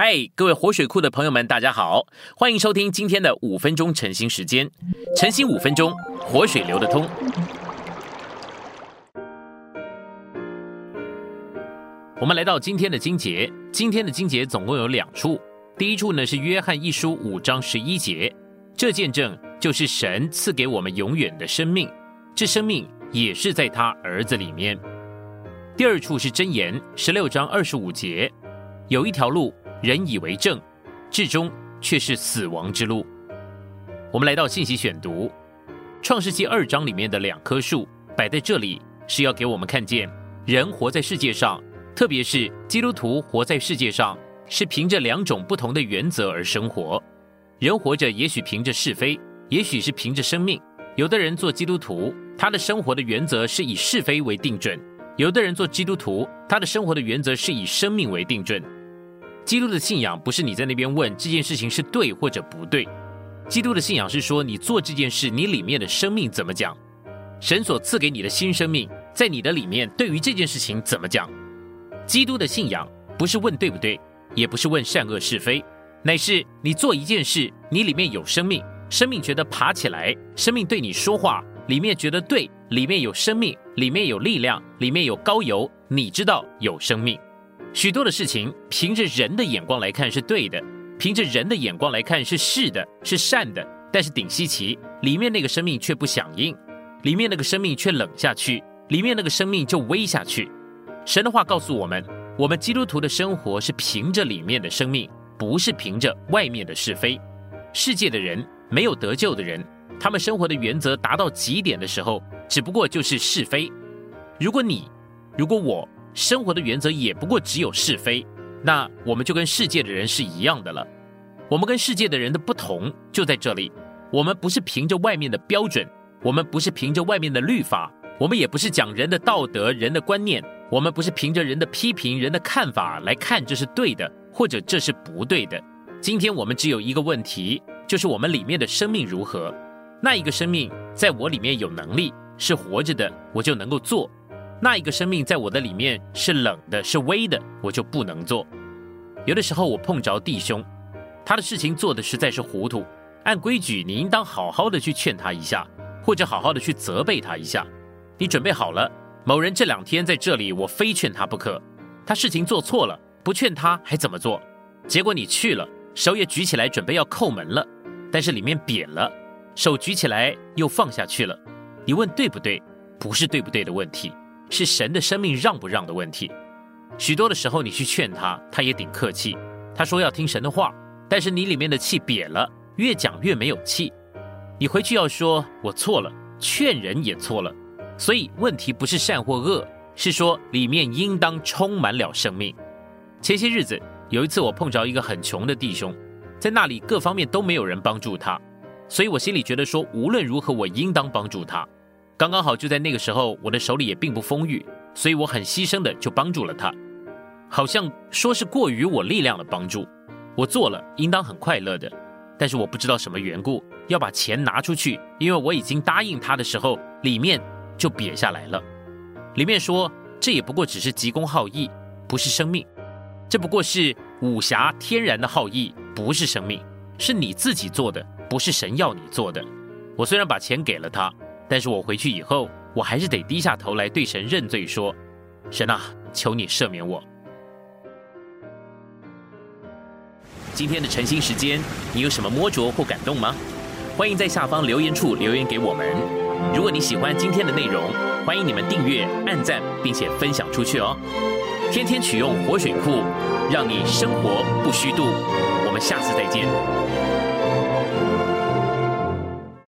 嗨，各位活水库的朋友们，大家好，欢迎收听今天的五分钟晨兴时间。晨兴五分钟，活水流得通。我们来到今天的经节，今天的经节总共有两处。第一处呢是约翰一书五章十一节，这见证就是神赐给我们永远的生命，这生命也是在他儿子里面。第二处是箴言十六章二十五节，有一条路。人以为正，至终却是死亡之路。我们来到信息选读，创世纪二章里面的两棵树摆在这里，是要给我们看见人活在世界上，特别是基督徒活在世界上，是凭着两种不同的原则而生活。人活着，也许凭着是非，也许是凭着生命。有的人做基督徒，他的生活的原则是以是非为定准；有的人做基督徒，他的生活的原则是以生命为定准。基督的信仰不是你在那边问这件事情是对或者不对，基督的信仰是说你做这件事，你里面的生命怎么讲？神所赐给你的新生命，在你的里面对于这件事情怎么讲？基督的信仰不是问对不对，也不是问善恶是非，乃是你做一件事，你里面有生命，生命觉得爬起来，生命对你说话，里面觉得对，里面有生命，里面有力量，里面有高油，你知道有生命。许多的事情，凭着人的眼光来看是对的，凭着人的眼光来看是是的，是善的。但是顶稀奇，里面那个生命却不响应，里面那个生命却冷下去，里面那个生命就微下去。神的话告诉我们，我们基督徒的生活是凭着里面的生命，不是凭着外面的是非。世界的人没有得救的人，他们生活的原则达到极点的时候，只不过就是是非。如果你，如果我。生活的原则也不过只有是非，那我们就跟世界的人是一样的了。我们跟世界的人的不同就在这里，我们不是凭着外面的标准，我们不是凭着外面的律法，我们也不是讲人的道德、人的观念，我们不是凭着人的批评、人的看法来看这是对的或者这是不对的。今天我们只有一个问题，就是我们里面的生命如何？那一个生命在我里面有能力是活着的，我就能够做。那一个生命在我的里面是冷的，是微的，我就不能做。有的时候我碰着弟兄，他的事情做的实在是糊涂，按规矩你应当好好的去劝他一下，或者好好的去责备他一下。你准备好了，某人这两天在这里，我非劝他不可。他事情做错了，不劝他还怎么做？结果你去了，手也举起来准备要叩门了，但是里面扁了，手举起来又放下去了。你问对不对？不是对不对的问题。是神的生命让不让的问题。许多的时候，你去劝他，他也顶客气。他说要听神的话，但是你里面的气瘪了，越讲越没有气。你回去要说，我错了，劝人也错了。所以问题不是善或恶，是说里面应当充满了生命。前些日子有一次，我碰着一个很穷的弟兄，在那里各方面都没有人帮助他，所以我心里觉得说，无论如何，我应当帮助他。刚刚好就在那个时候，我的手里也并不丰裕，所以我很牺牲的就帮助了他，好像说是过于我力量的帮助，我做了应当很快乐的，但是我不知道什么缘故要把钱拿出去，因为我已经答应他的时候，里面就瘪下来了，里面说这也不过只是急功好义，不是生命，这不过是武侠天然的好义，不是生命，是你自己做的，不是神要你做的。我虽然把钱给了他。但是我回去以后，我还是得低下头来对神认罪，说：“神啊，求你赦免我。”今天的晨兴时间，你有什么摸着或感动吗？欢迎在下方留言处留言给我们。如果你喜欢今天的内容，欢迎你们订阅、按赞，并且分享出去哦。天天取用活水库，让你生活不虚度。我们下次再见。